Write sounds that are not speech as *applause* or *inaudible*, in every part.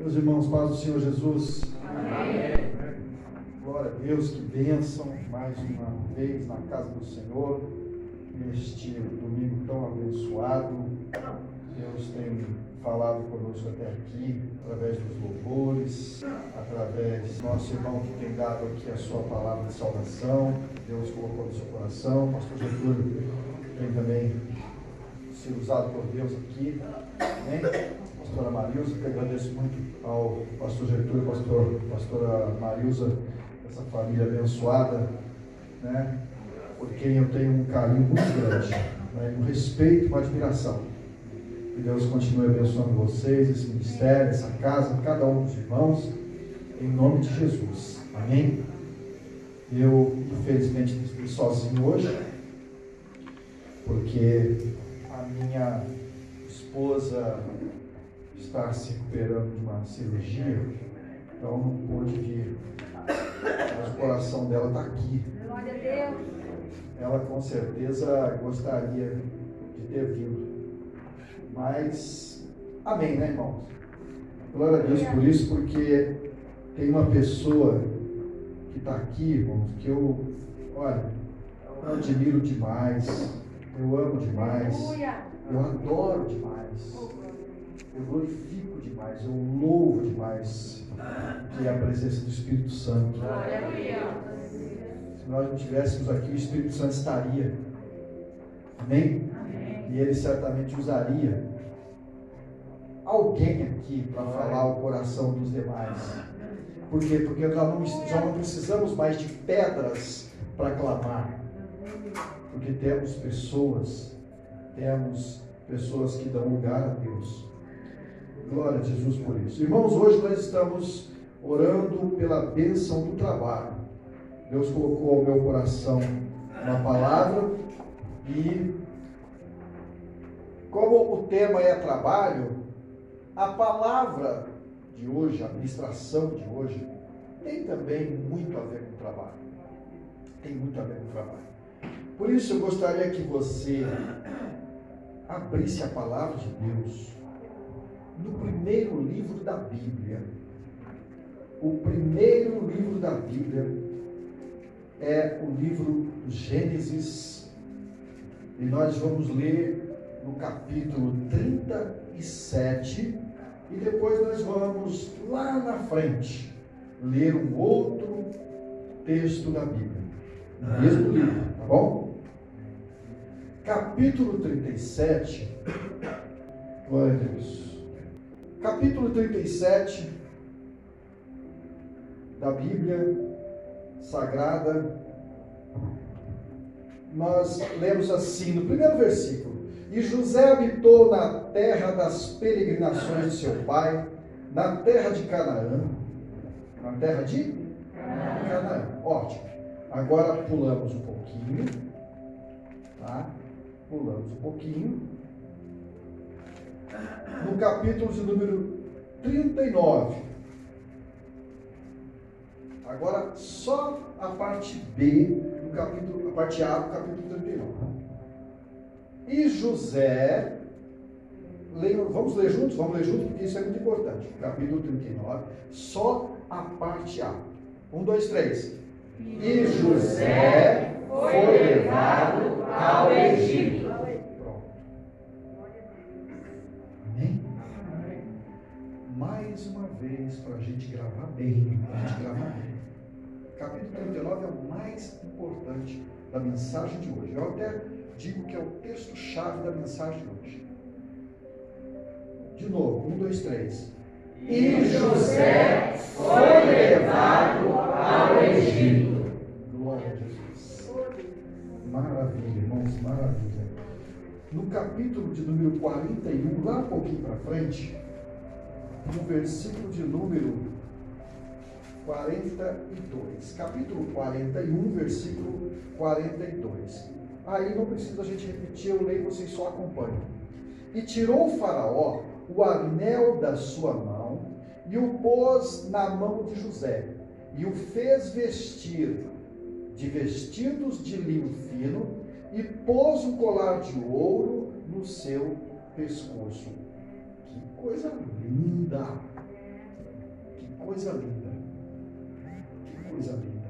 Meus irmãos, paz do Senhor Jesus. Amém. Glória a Deus, que bênção mais uma vez na casa do Senhor, neste domingo tão abençoado. Deus tem falado conosco até aqui, através dos louvores, através do nosso irmão que tem dado aqui a sua palavra de salvação. Deus colocou no seu coração. Pastor Getúlio tem também sido usado por Deus aqui. Amém? Pastora Marilza, que agradeço muito ao pastor Getúlio, pastor, pastora Marilza, essa família abençoada, né? por quem eu tenho um carinho muito grande, né? um respeito e uma admiração. Que Deus continue abençoando vocês, esse ministério, essa casa, cada um dos irmãos, em nome de Jesus. Amém? Eu, infelizmente, estou sozinho hoje, porque a minha esposa está se recuperando de uma cirurgia, então não pôde vir. Mas o coração dela está aqui. Glória a Deus. Ela com certeza gostaria de ter vindo. Mas, amém, né, irmãos? Glória a Deus por isso, porque tem uma pessoa que está aqui, irmãos, que eu, olha, eu admiro demais, eu amo demais, eu adoro demais eu glorifico demais, eu louvo demais, que é a presença do Espírito Santo. Se nós não tivéssemos aqui, o Espírito Santo estaria. Amém? Amém. E ele certamente usaria alguém aqui para falar o coração dos demais. Por quê? Porque já não, já não precisamos mais de pedras para clamar. Porque temos pessoas, temos pessoas que dão lugar a Deus. Glória a Jesus por isso. Irmãos, hoje nós estamos orando pela bênção do trabalho. Deus colocou ao meu coração uma palavra e como o tema é trabalho, a palavra de hoje, a ministração de hoje, tem também muito a ver com o trabalho. Tem muito a ver com o trabalho. Por isso eu gostaria que você abrisse a palavra de Deus no primeiro livro da Bíblia. O primeiro livro da Bíblia é o livro Gênesis, e nós vamos ler no capítulo 37, e depois nós vamos lá na frente ler um outro texto da Bíblia, no mesmo livro, tá bom? Capítulo 37, glória a Deus capítulo 37 da Bíblia Sagrada, nós lemos assim, no primeiro versículo: E José habitou na terra das peregrinações de seu pai, na terra de Canaã. Na terra de Canaã. Ótimo. Agora pulamos um pouquinho. Tá? Pulamos um pouquinho no capítulo de número 39. Agora, só a parte B, do capítulo, a parte A do capítulo 39. E José, vamos ler juntos? Vamos ler juntos, porque isso é muito importante. Capítulo 39, só a parte A. Um, dois, três. E José foi levado ao Egito vez para a gente gravar bem, para a gente gravar bem. Capítulo 39 é o mais importante da mensagem de hoje. Eu até digo que é o texto-chave da mensagem de hoje. De novo, um, dois, três. E José foi levado ao Egito. Glória a Jesus. Maravilha, irmãos, maravilha. No capítulo de número 41, lá um pouquinho para frente, no versículo de número 42. Capítulo 41, versículo 42. Aí não precisa a gente repetir, eu leio, vocês só acompanham. E tirou o faraó o anel da sua mão e o pôs na mão de José e o fez vestir de vestidos de linho fino e pôs um colar de ouro no seu pescoço coisa linda. coisa linda. Que coisa linda.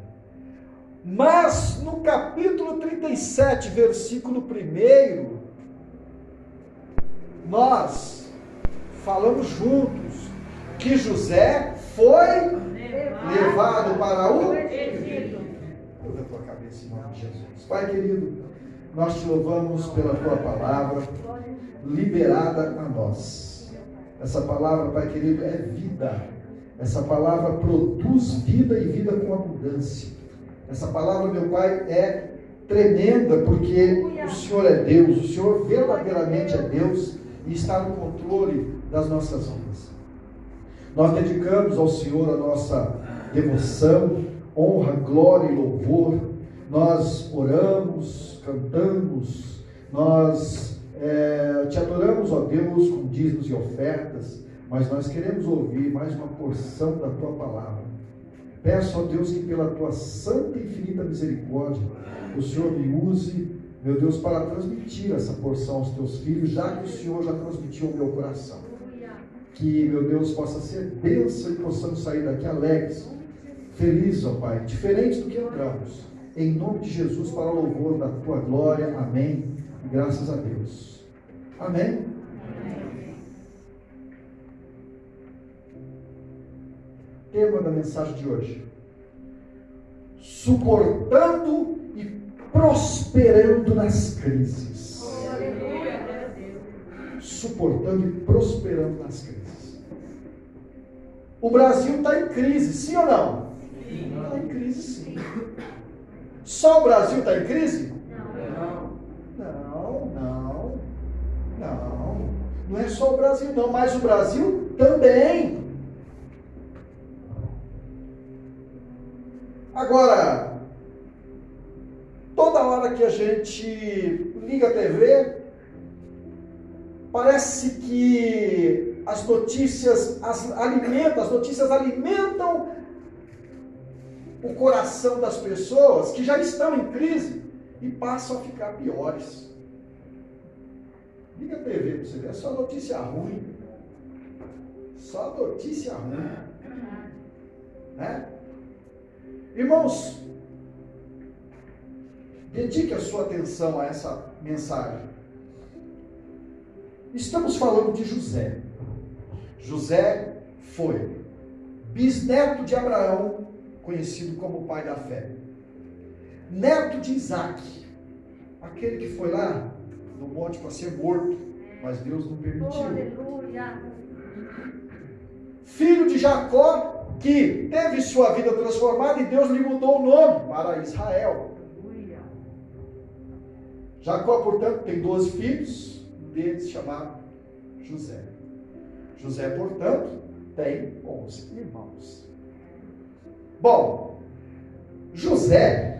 Mas no capítulo 37, versículo 1, nós falamos juntos que José foi levado para o Egito. Curva a tua cabeça em nome de Jesus. Pai querido, nós te louvamos pela tua palavra liberada a nós. Essa palavra, Pai querido, é vida. Essa palavra produz vida e vida com abundância. Essa palavra, meu Pai, é tremenda porque o Senhor é Deus, o Senhor verdadeiramente é Deus e está no controle das nossas vidas. Nós dedicamos ao Senhor a nossa devoção, honra, glória e louvor. Nós oramos, cantamos, nós é, te adoramos, ó Deus, com dízimos e ofertas, mas nós queremos ouvir mais uma porção da tua palavra. Peço, ó Deus, que pela tua santa e infinita misericórdia, o Senhor me use, meu Deus, para transmitir essa porção aos teus filhos, já que o Senhor já transmitiu ao meu coração. Que, meu Deus, possa ser bênção e possamos sair daqui alegres, felizes, ó Pai, diferente do que entramos. Em nome de Jesus, para louvor da tua glória. Amém. Graças a Deus. Amém. Tema da mensagem de hoje: suportando e prosperando nas crises. Suportando e prosperando nas crises. O Brasil está em crise, sim ou não? Está em crise, sim. Só o Brasil está em crise? Não. Não, não. Não. Não é só o Brasil, não, mas o Brasil também. Agora, toda hora que a gente liga a TV, parece que as notícias as alimentam, as notícias alimentam o coração das pessoas que já estão em crise e passam a ficar piores. Liga a TV para você ver, é só notícia ruim. Só notícia ruim. Né? Irmãos, dedique a sua atenção a essa mensagem. Estamos falando de José. José foi bisneto de Abraão, conhecido como pai da fé. Neto de Isaac, aquele que foi lá no monte para ser morto, mas Deus não permitiu. Filho de Jacó, que teve sua vida transformada e Deus lhe mudou o nome para Israel. Jacó, portanto, tem 12 filhos, um deles chamado José. José, portanto, tem 11 irmãos. Bom, José,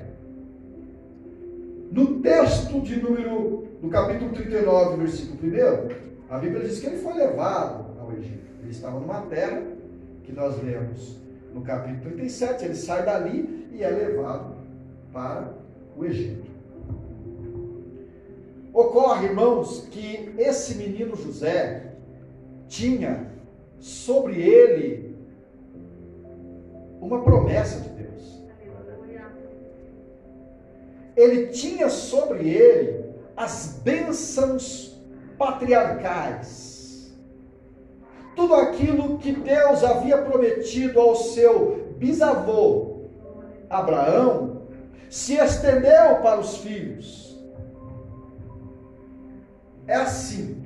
no texto de número, no capítulo 39, versículo 1, a Bíblia diz que ele foi levado ao Egito. Ele estava numa terra que nós lemos no capítulo 37, ele sai dali e é levado para o Egito. Ocorre, irmãos, que esse menino José tinha sobre ele uma promessa de Deus. Ele tinha sobre ele as bênçãos patriarcais tudo aquilo que Deus havia prometido ao seu bisavô Abraão se estendeu para os filhos. É assim.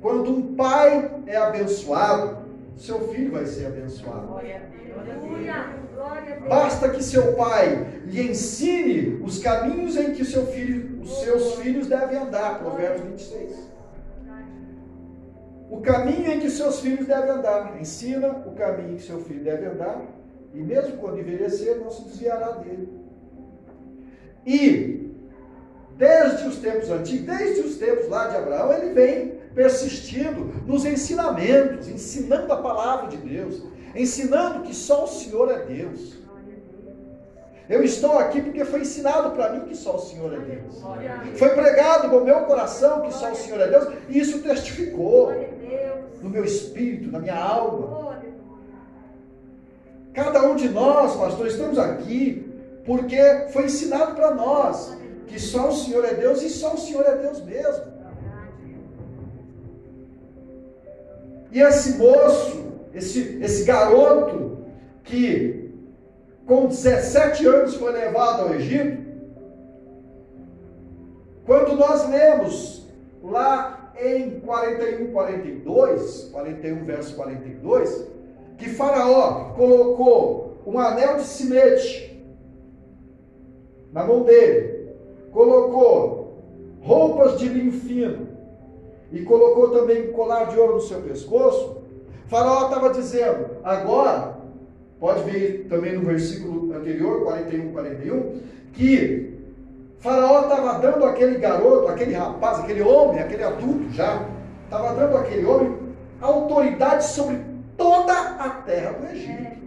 Quando um pai é abençoado, seu filho vai ser abençoado. Basta que seu pai lhe ensine os caminhos em que seu filho, os seus filhos devem andar. Provérbios 26 o caminho em que seus filhos devem andar. Ensina o caminho em que seu filho deve andar, e mesmo quando envelhecer, não se desviará dele. E, desde os tempos antigos, desde os tempos lá de Abraão, ele vem persistindo nos ensinamentos, ensinando a palavra de Deus, ensinando que só o Senhor é Deus. Eu estou aqui porque foi ensinado para mim que só o Senhor é Deus. Foi pregado no meu coração que só o Senhor é Deus, e isso testificou no meu espírito, na minha alma. um de nós, pastor, estamos aqui porque foi ensinado para nós que só o Senhor é Deus e só o Senhor é Deus mesmo. E esse moço, esse, esse garoto que com 17 anos foi levado ao Egito, quando nós lemos lá em 41, 42, 41 verso 42, que Faraó colocou um anel de simete na mão dele, colocou roupas de linho fino e colocou também um colar de ouro no seu pescoço. Faraó estava dizendo: agora, pode ver também no versículo anterior, 41, 41, que Faraó estava dando aquele garoto, aquele rapaz, aquele homem, aquele adulto já, estava dando aquele homem autoridade sobre toda a terra do Egito.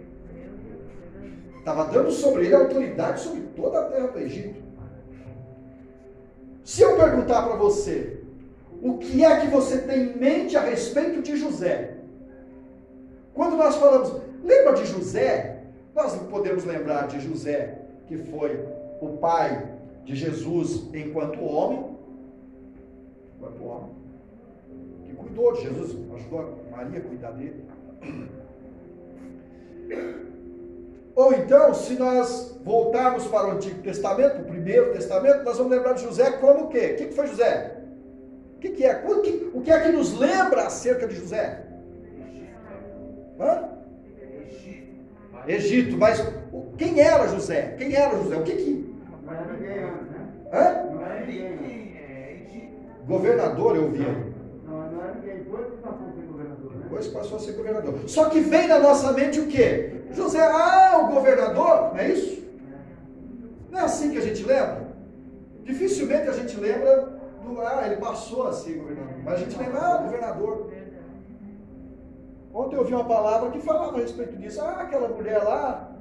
Estava dando sobre ele autoridade sobre toda a terra do Egito. Se eu perguntar para você, o que é que você tem em mente a respeito de José? Quando nós falamos, lembra de José? Nós podemos lembrar de José, que foi o pai de Jesus enquanto homem, enquanto homem, que cuidou de Jesus, ajudou Maria a cuidar dele. Ou então, se nós voltarmos para o Antigo Testamento, o Primeiro Testamento, nós vamos lembrar de José como o quê? O que foi José? O que, é? O que é que nos lembra acerca de José? Hã? Egito, mas quem era José? Quem era José? O que que. Hã? Governador, eu vi. Que? Depois passou a ser governador. Só que vem na nossa mente o quê? José, ah, o governador, não é isso? Não é assim que a gente lembra? Dificilmente a gente lembra ah, ele passou a ser governador. Mas a gente lembra, ah, governador. Ontem eu ouvi uma palavra que falava a respeito disso. Ah, aquela mulher lá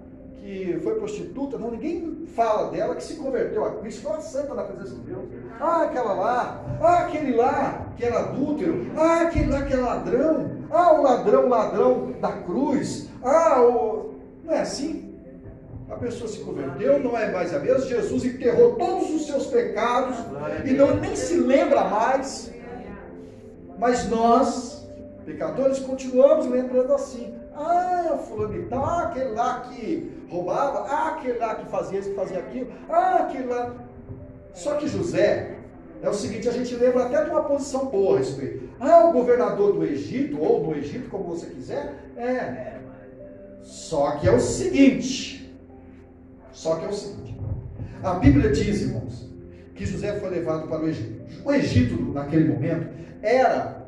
que foi prostituta, não, ninguém fala dela, que se converteu a Cristo, foi uma santa na presença de Deus. Ah, aquela lá, ah, aquele lá que era adúltero, ah, aquele lá que é ladrão, ah, o ladrão, ladrão da cruz, ah, o... não é assim? A pessoa se converteu, não é mais a mesma. Jesus enterrou todos os seus pecados e não nem se lembra mais. Mas nós, pecadores, continuamos lembrando assim. Ah, fulano ah, aquele lá que roubava, ah, aquele lá que fazia isso, que fazia aquilo, ah, aquele lá. Só que José, é o seguinte, a gente lembra até de uma posição boa a respeito. Ah, o governador do Egito, ou do Egito, como você quiser, é. Só que é o seguinte, só que é o seguinte, a Bíblia diz, irmãos, que José foi levado para o Egito. O Egito, naquele momento, era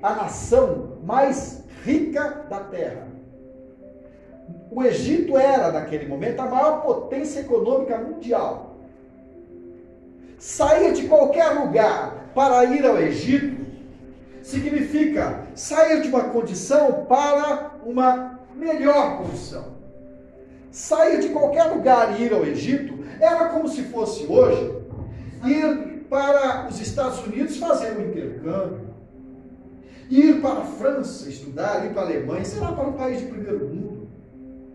a nação mais rica da terra. O Egito era, naquele momento, a maior potência econômica mundial. Sair de qualquer lugar para ir ao Egito significa sair de uma condição para uma melhor condição. Sair de qualquer lugar e ir ao Egito era como se fosse hoje ir para os Estados Unidos fazer um intercâmbio ir para a França estudar, ir para a Alemanha, sei lá, para um país de primeiro mundo,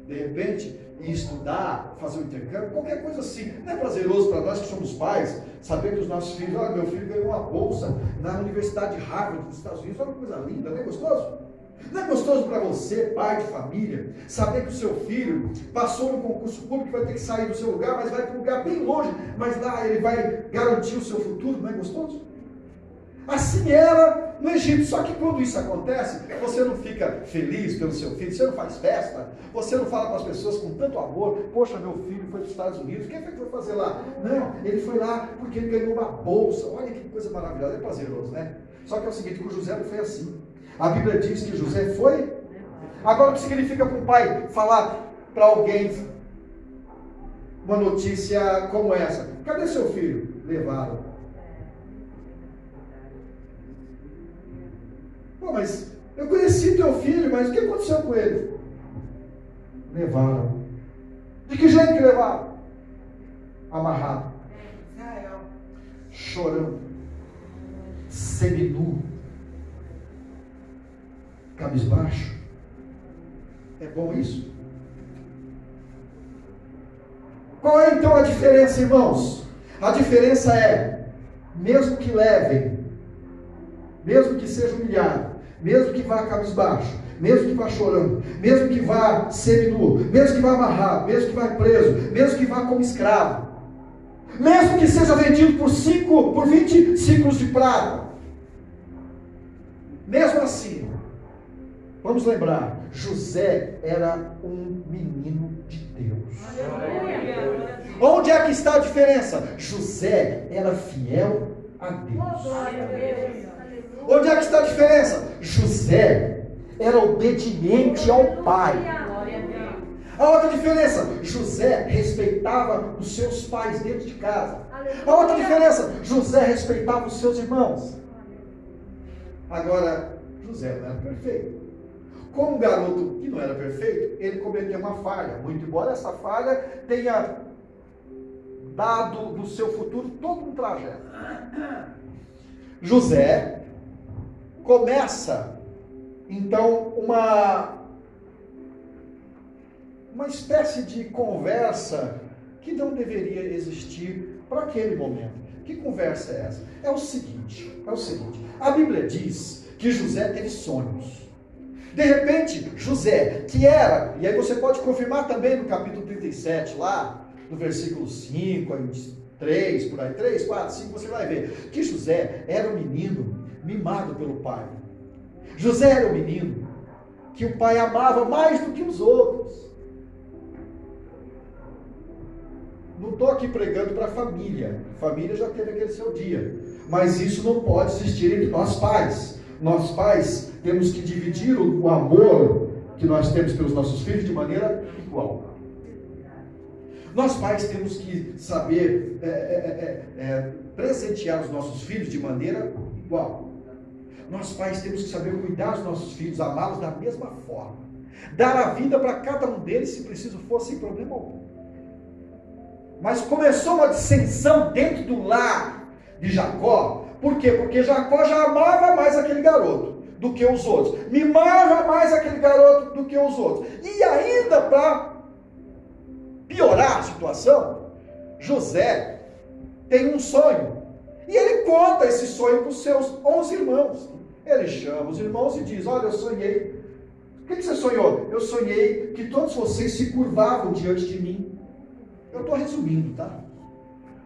de repente, e estudar, fazer um intercâmbio, qualquer coisa assim. Não é prazeroso para nós que somos pais, saber que os nossos filhos, olha, meu filho ganhou uma bolsa na Universidade de Harvard dos Estados Unidos, olha que coisa linda, não é gostoso? Não é gostoso para você, pai de família, saber que o seu filho passou no concurso público, vai ter que sair do seu lugar, mas vai para um lugar bem longe, mas lá ele vai garantir o seu futuro, não é gostoso? Assim era no Egito. Só que quando isso acontece, você não fica feliz pelo seu filho, você não faz festa, você não fala para as pessoas com tanto amor, poxa, meu filho foi para os Estados Unidos, o que, é que foi fazer lá? Não, ele foi lá porque ele ganhou uma bolsa. Olha que coisa maravilhosa, é prazeroso, né? Só que é o seguinte, com José não foi assim. A Bíblia diz que José foi. Agora o que significa para um pai falar para alguém uma notícia como essa? Cadê seu filho? Levaram. Pô, mas eu conheci teu filho, mas o que aconteceu com ele? Levaram. De que jeito que levaram? Amarrado. Chorando. Seminu. Cabisbaixo. É bom isso? Qual é então a diferença, irmãos? A diferença é, mesmo que levem, mesmo que seja humilhado, mesmo que vá cabisbaixo, mesmo que vá chorando, mesmo que vá seminu, mesmo que vá amarrado, mesmo que vá preso, mesmo que vá como escravo, mesmo que seja vendido por cinco, por 20 ciclos de prata, mesmo assim, vamos lembrar, José era um menino de Deus. Onde é que está a diferença? José era fiel a Deus. Onde é que está a diferença? José era obediente ao pai. A outra diferença, José respeitava os seus pais dentro de casa. A outra diferença, José respeitava os seus irmãos. Agora, José não era perfeito. Como um garoto que não era perfeito, ele cometeu uma falha. Muito embora essa falha tenha dado do seu futuro todo um trajeto. José começa então uma uma espécie de conversa que não deveria existir para aquele momento. Que conversa é essa? É o seguinte, é o seguinte. A Bíblia diz que José teve sonhos. De repente, José, que era, e aí você pode confirmar também no capítulo 37, lá, no versículo 5, 3, por aí, 3, 4, 5, você vai ver que José era um menino mimado pelo pai. José era um menino que o pai amava mais do que os outros. Não estou aqui pregando para a família. Família já teve aquele seu dia. Mas isso não pode existir entre nós pais. Nós pais temos que dividir o amor que nós temos pelos nossos filhos de maneira igual. Nós pais temos que saber é, é, é, é, é presentear os nossos filhos de maneira igual. Nós pais temos que saber cuidar dos nossos filhos, amá-los da mesma forma. Dar a vida para cada um deles, se preciso for, sem problema algum. Mas começou uma dissensão dentro do lar de Jacó. Por quê? Porque Jacó já amava mais aquele garoto do que os outros. Mimava mais aquele garoto do que os outros. E ainda para piorar a situação, José tem um sonho. E ele conta esse sonho para os seus 11 irmãos. Ele chama os irmãos e diz: Olha, eu sonhei. O que, você sonhou? Eu sonhei que todos vocês se curvavam diante de mim. Eu estou resumindo, tá?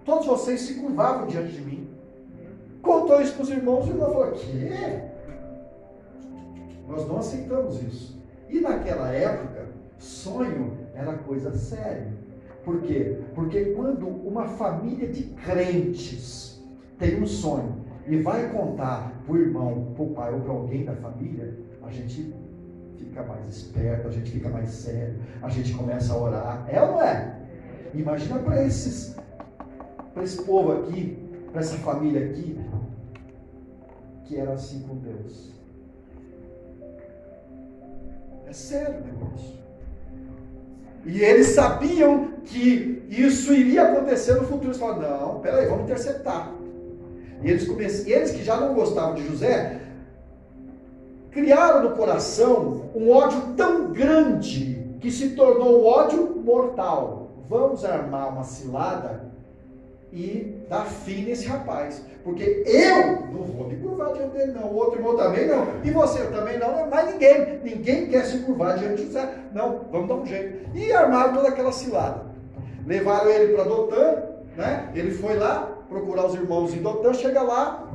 Todos vocês se curvavam diante de mim. Contou isso para os irmãos e o irmão falou: Quê? Nós não aceitamos isso. E naquela época, sonho era coisa séria. Por quê? Porque quando uma família de crentes tem um sonho e vai contar para o irmão, para o pai ou para alguém da família, a gente fica mais esperto, a gente fica mais sério, a gente começa a orar. É ou não é? Imagina para esses, para esse povo aqui, para essa família aqui, que era assim com Deus. É sério o negócio. E eles sabiam que isso iria acontecer no futuro. Eles falaram, não, peraí, vamos interceptar. E eles, come... eles que já não gostavam de José, criaram no coração um ódio tão grande que se tornou um ódio mortal. Vamos armar uma cilada e dar fim nesse rapaz. Porque eu não vou me curvar diante dele, não. O outro irmão também não. E você também não. Mas ninguém. Ninguém quer se curvar diante de José. Não, vamos dar um jeito. E armaram toda aquela cilada. Levaram ele para Dotã, né? Ele foi lá, procurar os irmãos em Dotã, chega lá,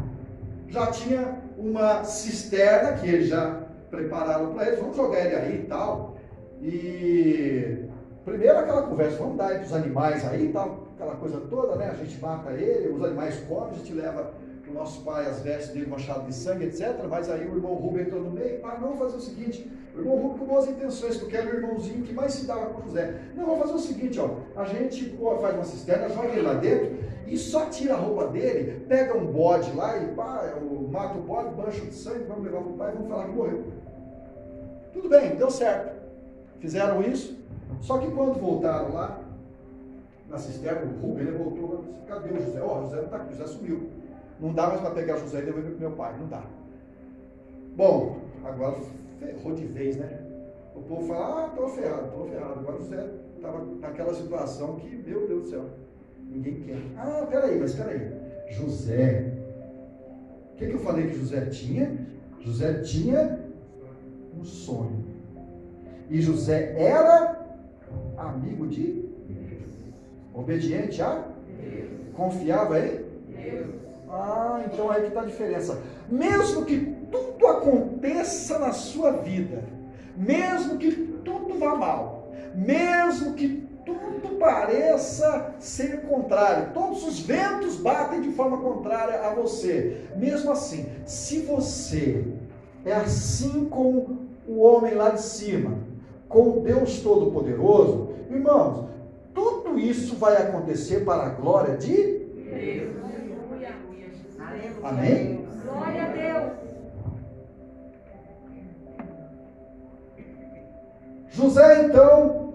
já tinha uma cisterna que eles já prepararam para eles, vamos jogar ele aí e tal. E primeiro aquela conversa, vamos dar para os animais aí e tal, aquela coisa toda, né? A gente mata ele, os animais comem, a gente leva o nosso pai as vestes dele manchado de sangue, etc. Mas aí o irmão Rubem entrou no meio, ah, não, vamos fazer o seguinte, o irmão Rubem com boas intenções, porque era o irmãozinho que mais se dava com José. Não, vamos fazer o seguinte, ó, a gente pô, faz uma cisterna, joga ele lá dentro e só tira a roupa dele, pega um bode lá e pá, mata o bode, bancha de sangue, vamos levar para o pai e vamos falar que morreu. Tudo bem, deu certo. Fizeram isso, só que quando voltaram lá, na cisterna, o Rubem ele voltou, cadê o José? Ó, oh, José não está aqui, José sumiu. Não dá mais para pegar José e devolver para meu pai, não dá. Bom, agora ferrou de vez, né? o povo fala, ah, estou ferrado, estou ferrado. Agora José estava naquela situação que, meu Deus do céu, ninguém quer. Ah, peraí, mas peraí. José. O que, que eu falei que José tinha? José tinha um sonho. E José era amigo de Obediente a Confiava em Ah, então aí que está a diferença. Mesmo que tudo aconteça na sua vida, mesmo que tudo vá mal, mesmo que tudo pareça ser contrário, todos os ventos batem de forma contrária a você. Mesmo assim, se você é assim com o homem lá de cima, com o Deus Todo-Poderoso, irmãos, tudo isso vai acontecer para a glória de Deus. Amém? Glória a Deus. José, então,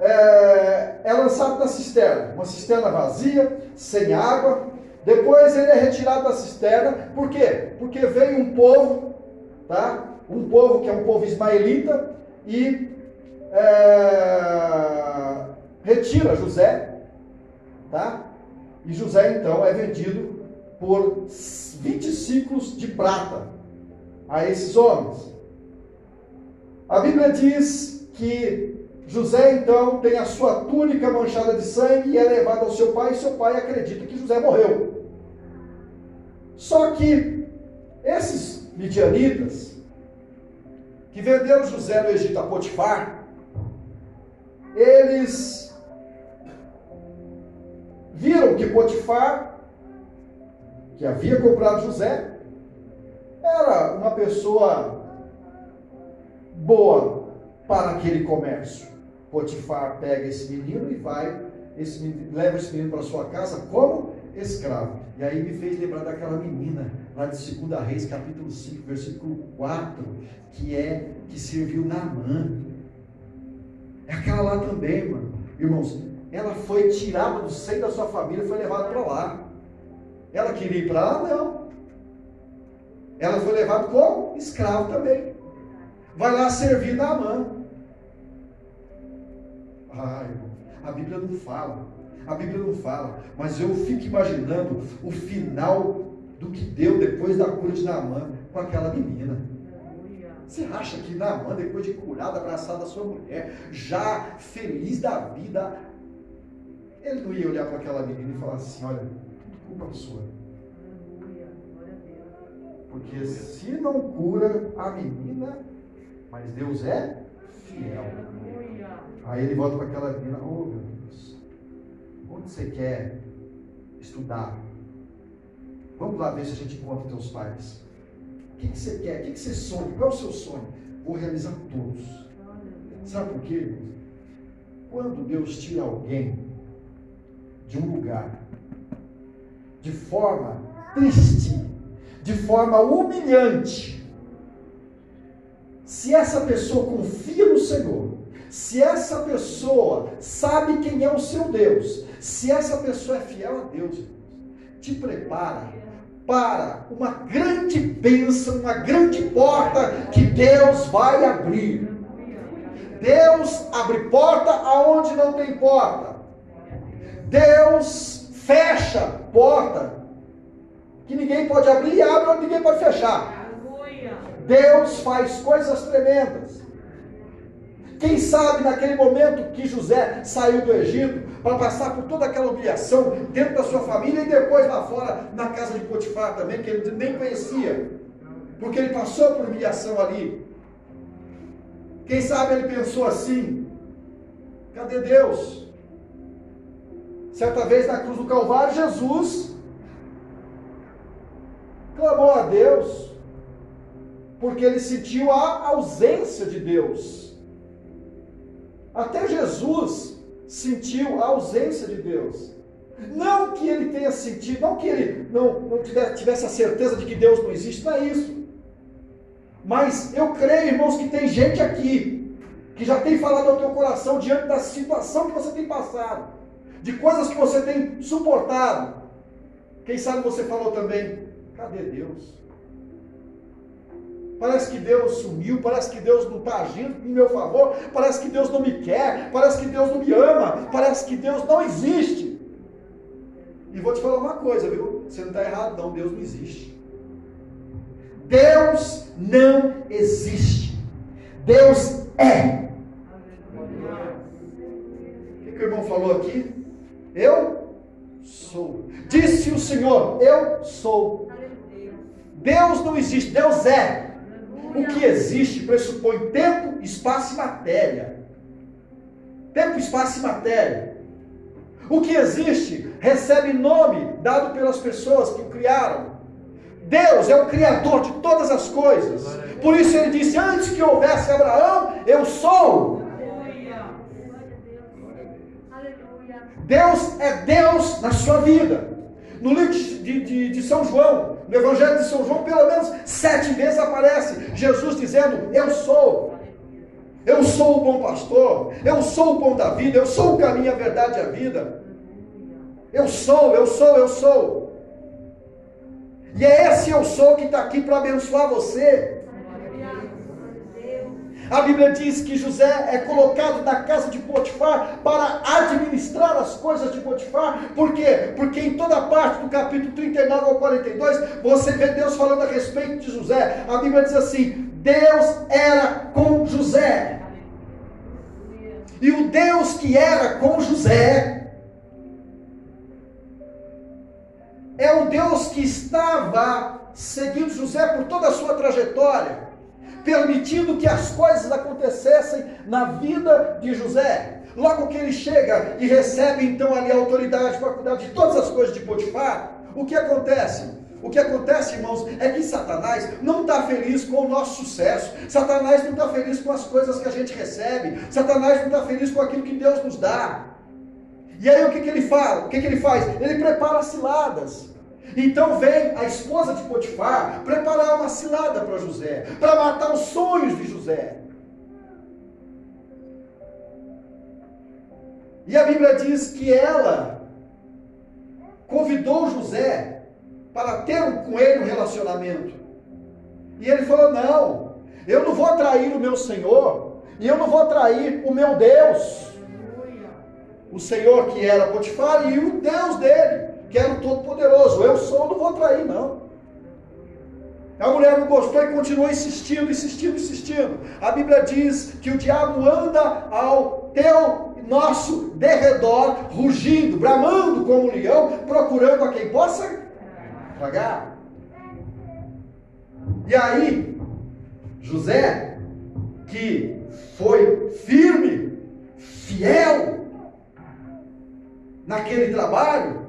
é, é lançado na cisterna, uma cisterna vazia, sem água. Depois ele é retirado da cisterna, por quê? Porque veio um povo, tá? Um povo que é um povo ismaelita, e é, retira José, tá? E José então é vendido por 20 ciclos de prata a esses homens. A Bíblia diz que José então tem a sua túnica manchada de sangue e é levado ao seu pai, e seu pai acredita que José morreu. Só que esses midianitas que venderam José no Egito a Potifar, eles que Potifar, que havia comprado José, era uma pessoa boa para aquele comércio. Potifar pega esse menino e vai, esse menino, leva esse menino para sua casa como escravo. E aí me fez lembrar daquela menina lá de 2 Reis, capítulo 5, versículo 4, que é que serviu Naamã. É aquela lá também, mano. Irmãos, ela foi tirada do seio da sua família e foi levada para lá. Ela queria ir para lá? Não. Ela foi levada como escravo também. Vai lá servir na mão. Ai, a Bíblia não fala. A Bíblia não fala. Mas eu fico imaginando o final do que deu depois da cura de Naamã com aquela menina. Você acha que Naamã, depois de curado, abraçado a sua mulher, já feliz da vida, ele não ia olhar para aquela menina e falar assim: olha, tudo culpa sua. Porque se não cura a menina, mas Deus é fiel. Aí ele volta para aquela menina: oh meu Deus, onde você quer estudar? Vamos lá ver se a gente encontra teus pais. O que, que você quer? O que, que você sonha? Qual é o seu sonho? Vou realizar todos. Sabe por quê? Quando Deus tira alguém de um lugar de forma triste, de forma humilhante, se essa pessoa confia no Senhor, se essa pessoa sabe quem é o seu Deus, se essa pessoa é fiel a Deus, te prepara para uma grande bênção, uma grande porta que Deus vai abrir. Deus abre porta aonde não tem porta. Deus fecha porta que ninguém pode abrir e abre onde ninguém pode fechar. Deus faz coisas tremendas. Quem sabe naquele momento que José saiu do Egito para passar por toda aquela humilhação dentro da sua família e depois lá fora na casa de Potifar também, que ele nem conhecia, porque ele passou por humilhação ali. Quem sabe ele pensou assim: cadê Deus? Certa vez na cruz do Calvário, Jesus clamou a Deus, porque ele sentiu a ausência de Deus. Até Jesus sentiu a ausência de Deus. Não que ele tenha sentido, não que ele não, não tivesse a certeza de que Deus não existe, não é isso. Mas eu creio, irmãos, que tem gente aqui que já tem falado ao teu coração diante da situação que você tem passado, de coisas que você tem suportado. Quem sabe você falou também, cadê Deus? Parece que Deus sumiu, parece que Deus não está agindo em meu favor, parece que Deus não me quer, parece que Deus não me ama, parece que Deus não existe. E vou te falar uma coisa, viu? Você não está errado, não. Deus não existe. Deus não existe. Deus é. O que, o irmão falou aqui? Eu sou. Disse o Senhor, eu sou. Deus não existe, Deus é. O que existe pressupõe tempo, espaço e matéria. Tempo, espaço e matéria. O que existe recebe nome dado pelas pessoas que o criaram. Deus é o Criador de todas as coisas. Por isso ele disse: Antes que houvesse Abraão, eu sou. Deus é Deus na sua vida. No livro de, de, de, São João, no Evangelho de São João, pelo menos sete vezes aparece Jesus dizendo: Eu sou. Eu sou o bom pastor. Eu sou o pão da vida. Eu sou o caminho, a verdade e a vida. Eu sou, eu sou, eu sou. E é esse eu sou que está aqui para abençoar você. A Bíblia diz que José é colocado na casa de Potifar para administrar as coisas de Potifar. Por quê? Porque em toda parte do capítulo 39 ao 42, você vê Deus falando a respeito de José. A Bíblia diz assim: Deus era com José. E o Deus que era com José é o Deus que estava seguindo José por toda a sua trajetória permitindo que as coisas acontecessem na vida de José. Logo que ele chega e recebe então ali a autoridade para cuidar de todas as coisas de Potifar, o que acontece? O que acontece, irmãos, é que Satanás não está feliz com o nosso sucesso. Satanás não está feliz com as coisas que a gente recebe. Satanás não está feliz com aquilo que Deus nos dá. E aí o que, que ele fala? O que, que ele faz? Ele prepara ciladas. Então vem a esposa de Potifar preparar uma cilada para José, para matar os sonhos de José. E a Bíblia diz que ela convidou José para ter com ele um relacionamento. E ele falou: Não, eu não vou trair o meu Senhor, e eu não vou trair o meu Deus. O Senhor que era Potifar e o Deus dele que era o Todo-Poderoso. Eu sou, não vou trair, não. A mulher não gostou e continuou insistindo, insistindo, insistindo. A Bíblia diz que o diabo anda ao teu nosso derredor, rugindo, bramando como um leão, procurando a quem possa tragar. E aí, José, que foi firme, fiel naquele trabalho,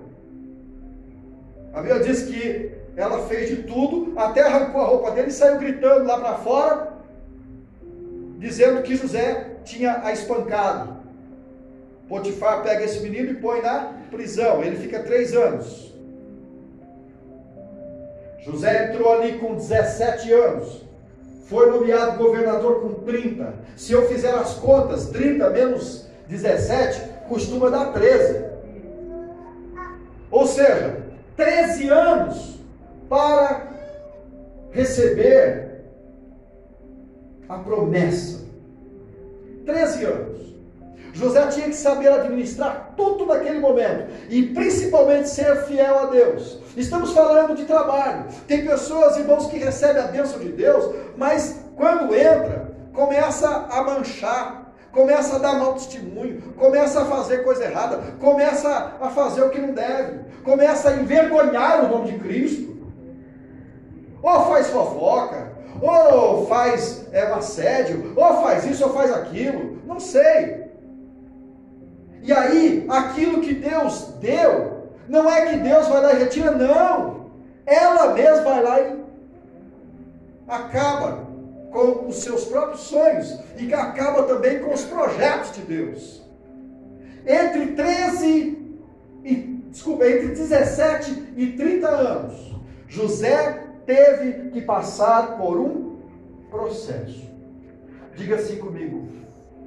a Bíblia diz que ela fez de tudo, até arrancou a roupa dele e saiu gritando lá para fora, dizendo que José tinha a espancado. Potifar pega esse menino e põe na prisão. Ele fica três anos. José entrou ali com 17 anos. Foi nomeado governador com 30. Se eu fizer as contas, 30 menos 17 costuma dar 13. Ou seja, 13 anos para receber a promessa. 13 anos. José tinha que saber administrar tudo naquele momento e principalmente ser fiel a Deus. Estamos falando de trabalho. Tem pessoas, irmãos, que recebem a bênção de Deus, mas quando entra, começa a manchar começa a dar mau testemunho, começa a fazer coisa errada, começa a fazer o que não deve, começa a envergonhar o nome de Cristo. Ou faz fofoca, ou faz é, assédio, ou faz isso, ou faz aquilo, não sei. E aí, aquilo que Deus deu, não é que Deus vai lá e retira, não. Ela mesma vai lá e acaba com os seus próprios sonhos e que acaba também com os projetos de Deus. Entre 13 e desculpa, entre 17 e 30 anos, José teve que passar por um processo. Diga assim comigo: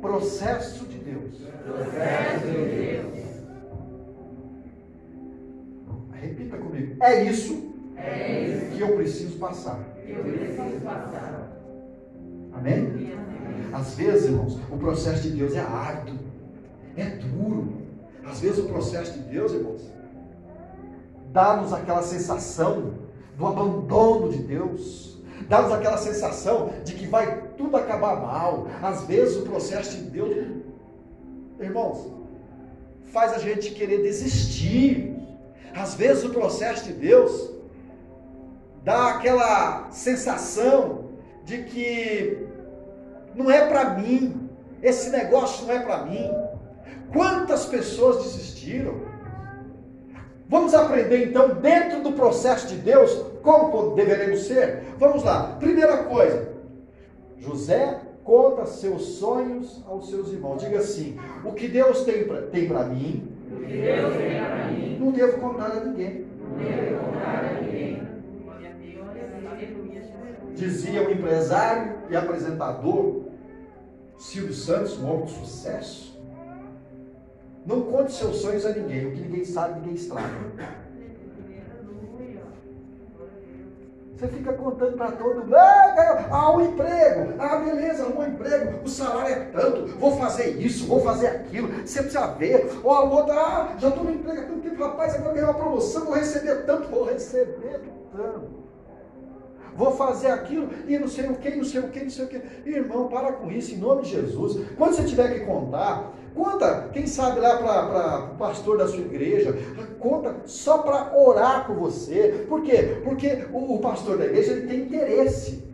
processo de Deus. Processo de Deus. Repita comigo. É isso, é isso que eu preciso passar. Eu preciso passar. Amém? Às vezes, irmãos, o processo de Deus é árduo, é duro. Às vezes o processo de Deus, irmãos, dá-nos aquela sensação do abandono de Deus, dá-nos aquela sensação de que vai tudo acabar mal. Às vezes o processo de Deus, irmãos, faz a gente querer desistir. Às vezes o processo de Deus dá aquela sensação de que não é para mim, esse negócio não é para mim. Quantas pessoas desistiram? Vamos aprender então, dentro do processo de Deus, como deveremos ser? Vamos lá. Primeira coisa, José conta seus sonhos aos seus irmãos. Diga assim: o que Deus tem para tem mim, mim, não devo contar a ninguém. Não devo contar a ninguém. Dizia o empresário e apresentador Silvio Santos, um homem de sucesso. Não conte seus sonhos a ninguém. O que ninguém sabe, ninguém estraga. Você fica contando para todo mundo, ah, ah, um emprego, ah, beleza, um emprego, o salário é tanto, vou fazer isso, vou fazer aquilo, você precisa ver, ó, oh, outro, ah, já estou no emprego há tanto tempo, rapaz, agora ganhei uma promoção, vou receber tanto, vou receber tanto vou fazer aquilo e não sei o que, não sei o que, não sei o que. Irmão, para com isso, em nome de Jesus. Quando você tiver que contar, conta, quem sabe lá para o pastor da sua igreja, conta só para orar por você. Por quê? Porque o, o, pastor da igreja ele tem interesse.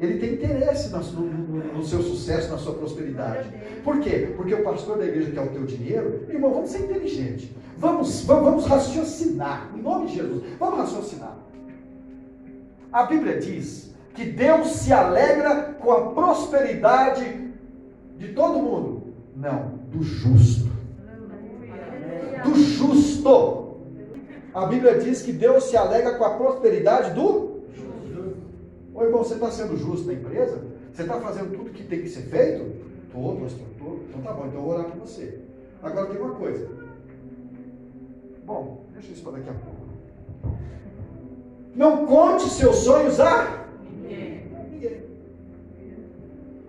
Ele tem interesse no, no, no, seu sucesso, na sua prosperidade. Por quê? Porque o pastor da igreja quer o teu dinheiro. Irmão, vamos ser inteligentes. Vamos, vamos, vamos raciocinar. Em nome de Jesus. Vamos raciocinar. A Bíblia diz que Deus se alegra com a prosperidade de todo mundo. Não, do justo. Do justo. A Bíblia diz que Deus se alegra com a prosperidade do justo. Ô irmão, você está sendo justo na empresa? Você está fazendo tudo que tem que ser feito? Estou, pastor, estou. Então tá bom, então eu vou orar por você. Agora tem uma coisa. Bom, deixa isso para daqui a pouco. Não conte seus sonhos a ninguém.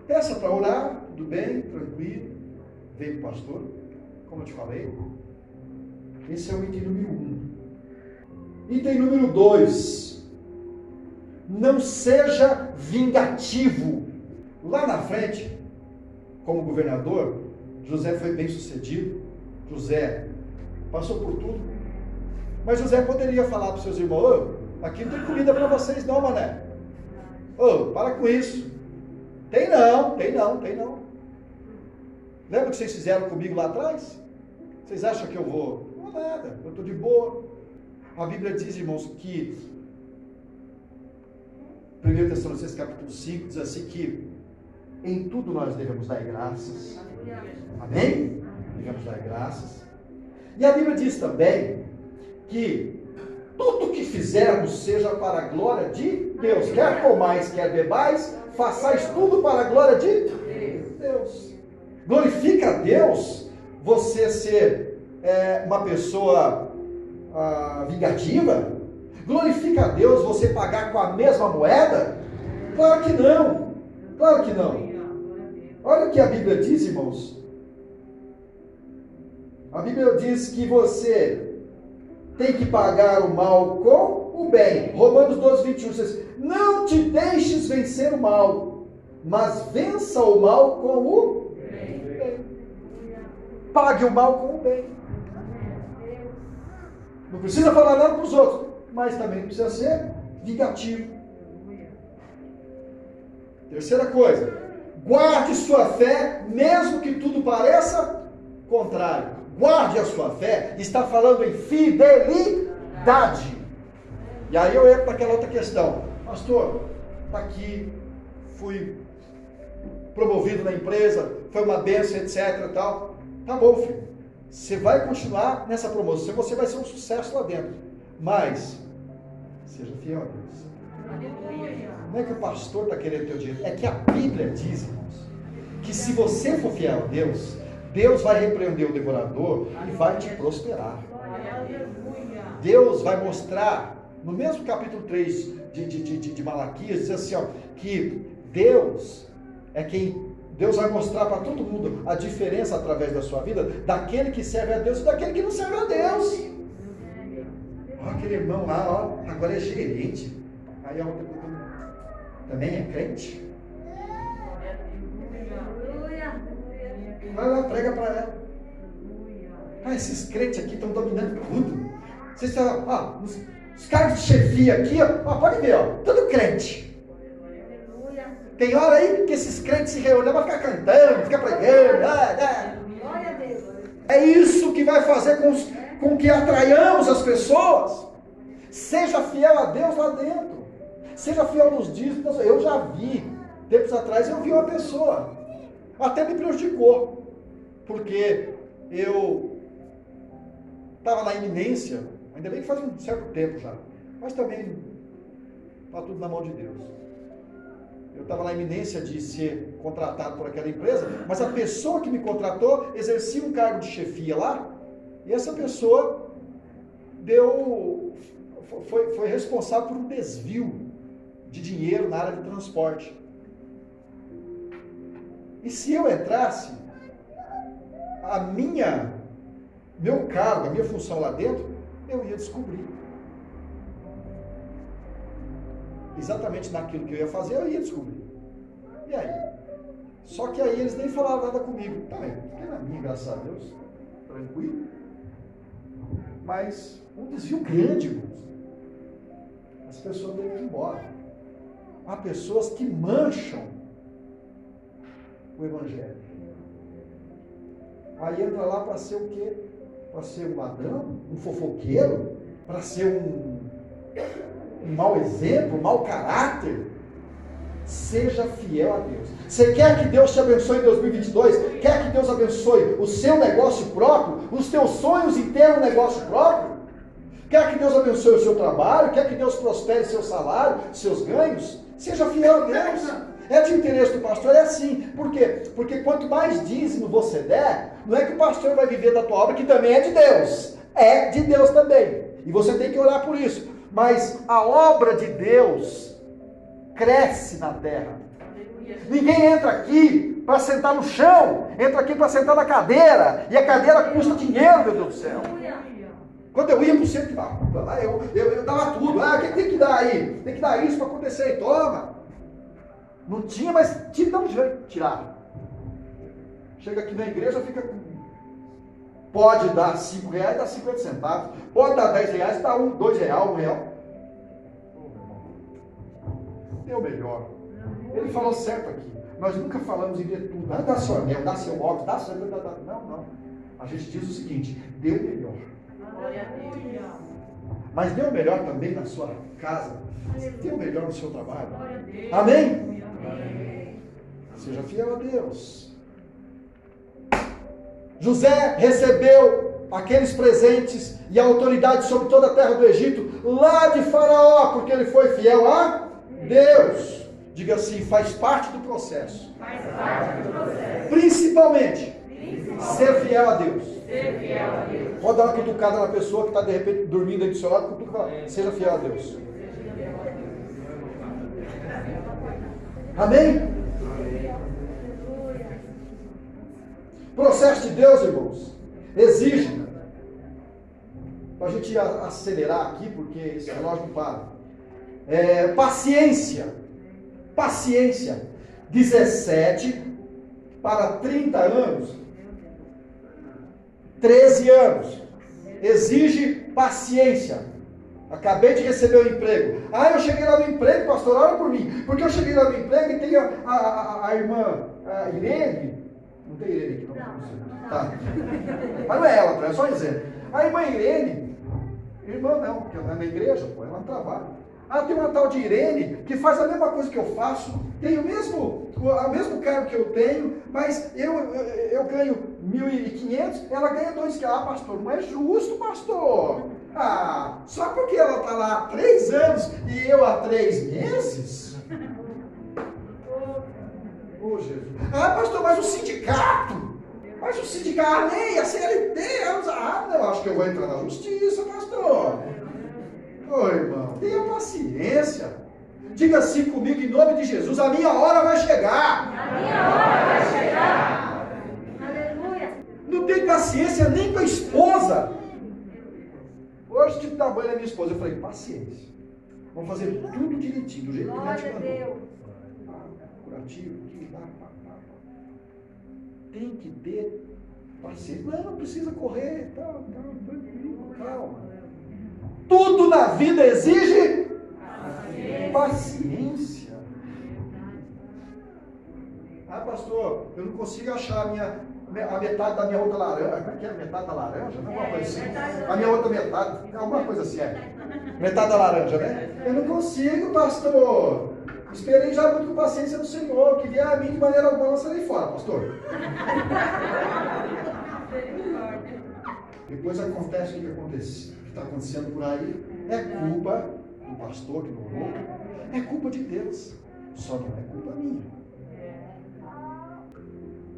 Peça para orar, tudo bem, tranquilo. Vem o pastor, como eu te falei. Esse é o item número um. Item número dois. Não seja vingativo. Lá na frente, como governador, José foi bem sucedido. José passou por tudo. Mas José poderia falar para os seus irmãos: Aqui não tem comida para vocês não, mané. Ô, oh, para com isso. Tem não, tem não, tem não. Lembra que vocês fizeram comigo lá atrás? Vocês acham que eu vou? Não nada, eu estou de boa. A Bíblia diz, irmãos, que 1 Tessalonicenses capítulo 5 diz assim que em tudo nós devemos dar graças. Amém? Devemos dar graças. E a Bíblia diz também que tudo que fizermos seja para a glória de Deus. Quer comais, quer bebais, façais tudo para a glória de Deus. Glorifica a Deus você ser é, uma pessoa ah, vingativa? Glorifica a Deus você pagar com a mesma moeda? Claro que não. Claro que não. Olha o que a Bíblia diz, irmãos. A Bíblia diz que você tem que pagar o mal com o bem. Romanos 12, 21 diz: Não te deixes vencer o mal, mas vença o mal com o bem. Pague o mal com o bem. Não precisa falar nada para os outros, mas também não precisa ser vingativo. Terceira coisa, guarde sua fé, mesmo que tudo pareça contrário guarde a sua fé, está falando em fidelidade. E aí eu entro para aquela outra questão. Pastor, está aqui, fui promovido na empresa, foi uma benção, etc. Tal. Tá bom, filho. Você vai continuar nessa promoção, você vai ser um sucesso lá dentro. Mas, seja fiel a Deus. Não é que o pastor está querendo teu dinheiro, é que a Bíblia diz, irmãos, que se você for fiel a Deus, Deus vai repreender o devorador e vai te prosperar. Deus vai mostrar, no mesmo capítulo 3 de, de, de, de Malaquias, diz assim, ó, que Deus é quem Deus vai mostrar para todo mundo a diferença através da sua vida daquele que serve a Deus e daquele que não serve a Deus. Ó, aquele irmão lá, ó, agora é gerente. Aí ó, também é crente. Vai lá, prega para ela. Ah, esses crentes aqui estão dominando tudo. Vocês estão, ó, os, os caras de chefia aqui, ó, ó, pode ver, ó, tudo crente. Tem hora aí que esses crentes se reúnem para ficar cantando, ficar pregando. Ah, ah. É isso que vai fazer com, com que atraiamos as pessoas. Seja fiel a Deus lá dentro. Seja fiel nos dízimos. Eu já vi, tempos atrás, eu vi uma pessoa. Até me prejudicou. Porque eu estava na iminência, ainda bem que faz um certo tempo já. Mas também está tudo na mão de Deus eu estava na iminência de ser contratado por aquela empresa, mas a pessoa que me contratou exercia um cargo de chefia lá, e essa pessoa deu foi, foi responsável por um desvio de dinheiro na área de transporte. E se eu entrasse, a minha meu cargo, a minha função lá dentro, eu ia descobrir. exatamente naquilo que eu ia fazer, eu ia descobrir. E aí? Só que aí eles nem falaram nada comigo. Também, tá fiquei na minha, graças a Deus, tranquilo. Mas um desvio grande, irmãos. As pessoas têm que ir embora. Há pessoas que mancham o Evangelho. Aí entra lá para ser o quê? Para ser um ladrão, um fofoqueiro, para ser um um mau exemplo, um mau caráter, seja fiel a Deus. Você quer que Deus te abençoe em 2022? Quer que Deus abençoe o seu negócio próprio, os teus sonhos em ter um negócio próprio? Quer que Deus abençoe o seu trabalho? Quer que Deus prospere seu salário, seus ganhos? Seja fiel a Deus. É de interesse do pastor, é assim. Por quê? Porque quanto mais dízimo você der, não é que o pastor vai viver da tua obra, que também é de Deus. É de Deus também. E você tem que orar por isso mas a obra de Deus cresce na terra. Ninguém entra aqui para sentar no chão, entra aqui para sentar na cadeira, e a cadeira custa dinheiro, meu Deus do céu. Quando eu ia para o centro, eu, eu, eu dava tudo. Ah, o que tem que dar aí? Tem que dar isso para acontecer, toma. Não tinha, mas tinha de um jeito tirar. Chega aqui na igreja, fica com Pode dar 5 reais, dá 50 centavos. Pode dar 10 reais, dá 1, 2 reais, 1 real. Deu melhor. Ele falou certo aqui. Nós nunca falamos em tudo. Ah, dá seu anel, dá seu óculos, dá seu. Dá, dá. Não, não. A gente diz o seguinte: deu melhor. Mas deu melhor também na sua casa. Deu melhor no seu trabalho. Amém? Seja fiel a Deus. José recebeu aqueles presentes e a autoridade sobre toda a terra do Egito, lá de Faraó, porque ele foi fiel a Deus. Diga assim, faz parte do processo. Faz parte do processo. Principalmente, Principalmente ser fiel a Deus. Ser fiel a Deus. Pode dar uma cutucada na pessoa que está de repente dormindo aí do seu lado, cutuca seja fiel a Deus. Amém? Processo de Deus, irmãos, exige, para a gente acelerar aqui, porque esse relógio não para, é, paciência, paciência, 17 para 30 anos, 13 anos, exige paciência. Acabei de receber o um emprego. Ah, eu cheguei lá no emprego, pastor, olha por mim. Porque eu cheguei lá no emprego e tem a, a, a, a irmã a Irene, não tem Irene aqui, não? não. Tá. Mas não é ela, tá? é só dizer. A irmã Irene, irmã não, porque ela é na igreja, pô, ela trabalha. Ah, tem uma tal de Irene que faz a mesma coisa que eu faço, tem o mesmo, o mesmo cargo que eu tenho, mas eu, eu, eu ganho 1.500, ela ganha 2 Ah, pastor, não é justo, pastor. Ah, só porque ela está lá há três anos e eu há três meses? Oh, Jesus. Ah, pastor, mas o sindicato. Mas o sindicato, nem a CLT, ah, não, acho que eu vou entrar na justiça, pastor. Ô, irmão, tenha paciência. Diga assim comigo, em nome de Jesus: a minha hora vai chegar. A minha hora vai chegar. Aleluia. Não tem paciência nem com a esposa. Hoje tive que dar banho na minha esposa. Eu falei, paciência. Vamos fazer tudo direitinho, do jeito que o Glória médico a mandou. Deus. Ah, curativo, pá, pá, pá. Tem que ter paciência. Não, não precisa correr, tá, tá, tranquilo, calma. Tudo na vida exige paciência. Ah, pastor, eu não consigo achar a minha a metade da minha outra laranja. Como é que é? Metade da laranja? Não é uma coisa assim. A minha outra metade, alguma coisa assim é. Metade da laranja, né? Eu não consigo, pastor. Esperei já muito com paciência do Senhor, que vier a mim de maneira alguma serei fora, pastor. Depois acontece o que acontece, o que está acontecendo por aí. É culpa do pastor que não orou. É culpa de Deus. Só não é culpa minha.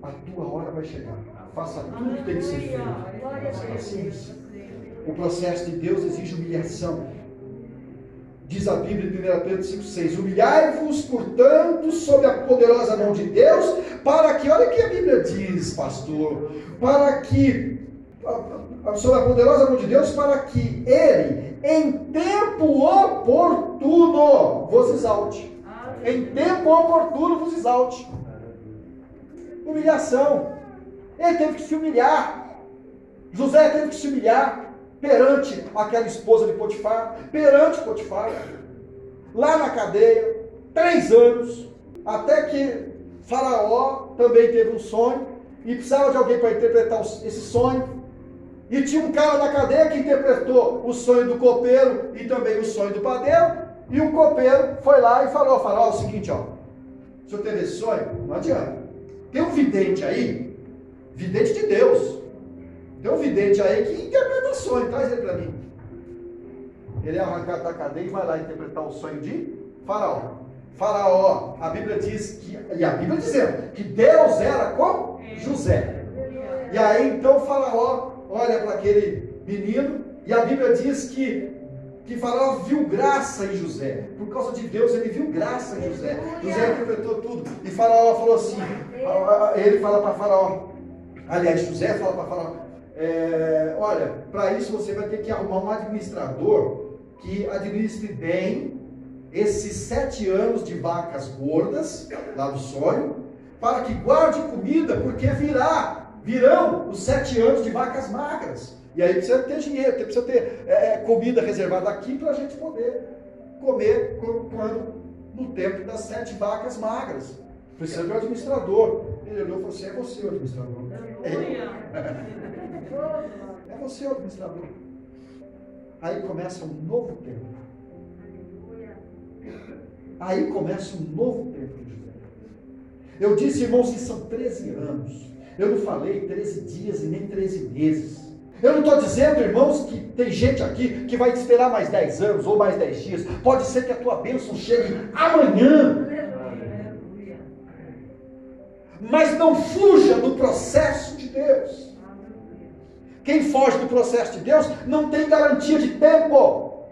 A tua hora vai chegar. Faça tudo que tem que ser feito. O processo de Deus exige humilhação. Diz a Bíblia em 1 Pedro 5,6: Humilhai-vos, portanto, sob a poderosa mão de Deus, para que, olha o que a Bíblia diz, pastor, para que, sob a poderosa mão de Deus, para que Ele, em tempo oportuno, vos exalte. Em tempo oportuno vos exalte. Humilhação. Ele teve que se humilhar. José teve que se humilhar perante aquela esposa de Potifar, perante Potifar, lá na cadeia, três anos, até que Faraó também teve um sonho e precisava de alguém para interpretar esse sonho. E tinha um cara na cadeia que interpretou o sonho do copeiro e também o sonho do padeiro. E o copeiro foi lá e falou: Faraó, é o seguinte, ó. O senhor teve esse sonho? Não adianta. Tem um vidente aí, vidente de Deus. Tem um vidente aí que interpreta sonho, traz ele para mim. Ele é arrancado da cadeia e vai lá interpretar o sonho de Faraó. Faraó, a Bíblia diz que, e a Bíblia dizendo que Deus era com José. E aí então Faraó olha para aquele menino e a Bíblia diz que que Faraó viu graça em José. Por causa de Deus, ele viu graça em José. José interpretou tudo. E Faraó falou assim: ele fala para Faraó, aliás, José fala para Faraó: é, olha, para isso você vai ter que arrumar um administrador que administre bem esses sete anos de vacas gordas, lá do sonho, para que guarde comida, porque virá, virão os sete anos de vacas magras. E aí precisa ter dinheiro, precisa ter é, comida reservada aqui para a gente poder comer quando, no tempo das sete vacas magras. Precisa de um administrador. Ele olhou e falou assim: é você o administrador. É, *laughs* é você o administrador. Aí começa um novo tempo. Aí começa um novo tempo de José. Eu disse, irmãos, que são 13 anos. Eu não falei 13 dias e nem 13 meses. Eu não estou dizendo, irmãos, que tem gente aqui que vai te esperar mais 10 anos ou mais 10 dias. Pode ser que a tua bênção chegue amanhã. Mas não fuja do processo de Deus. Quem foge do processo de Deus não tem garantia de tempo.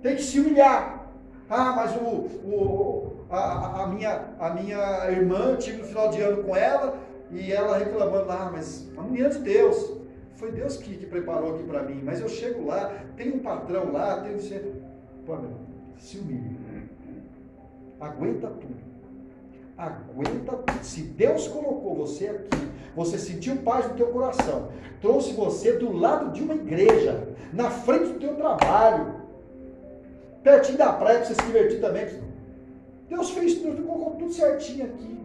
Tem que se humilhar. Ah, mas o, o, a, a, minha, a minha irmã, tive no final de ano com ela, e ela reclamando lá, ah, mas a menina de Deus. Foi Deus que, que preparou aqui para mim. Mas eu chego lá, tem um patrão lá, tem ser. Pô, meu, se humilhe. Aguenta tudo. Aguenta tudo. Se Deus colocou você aqui, você sentiu paz no teu coração, trouxe você do lado de uma igreja, na frente do teu trabalho, pertinho da praia para você se divertir também. Deus fez tudo, colocou tudo certinho aqui.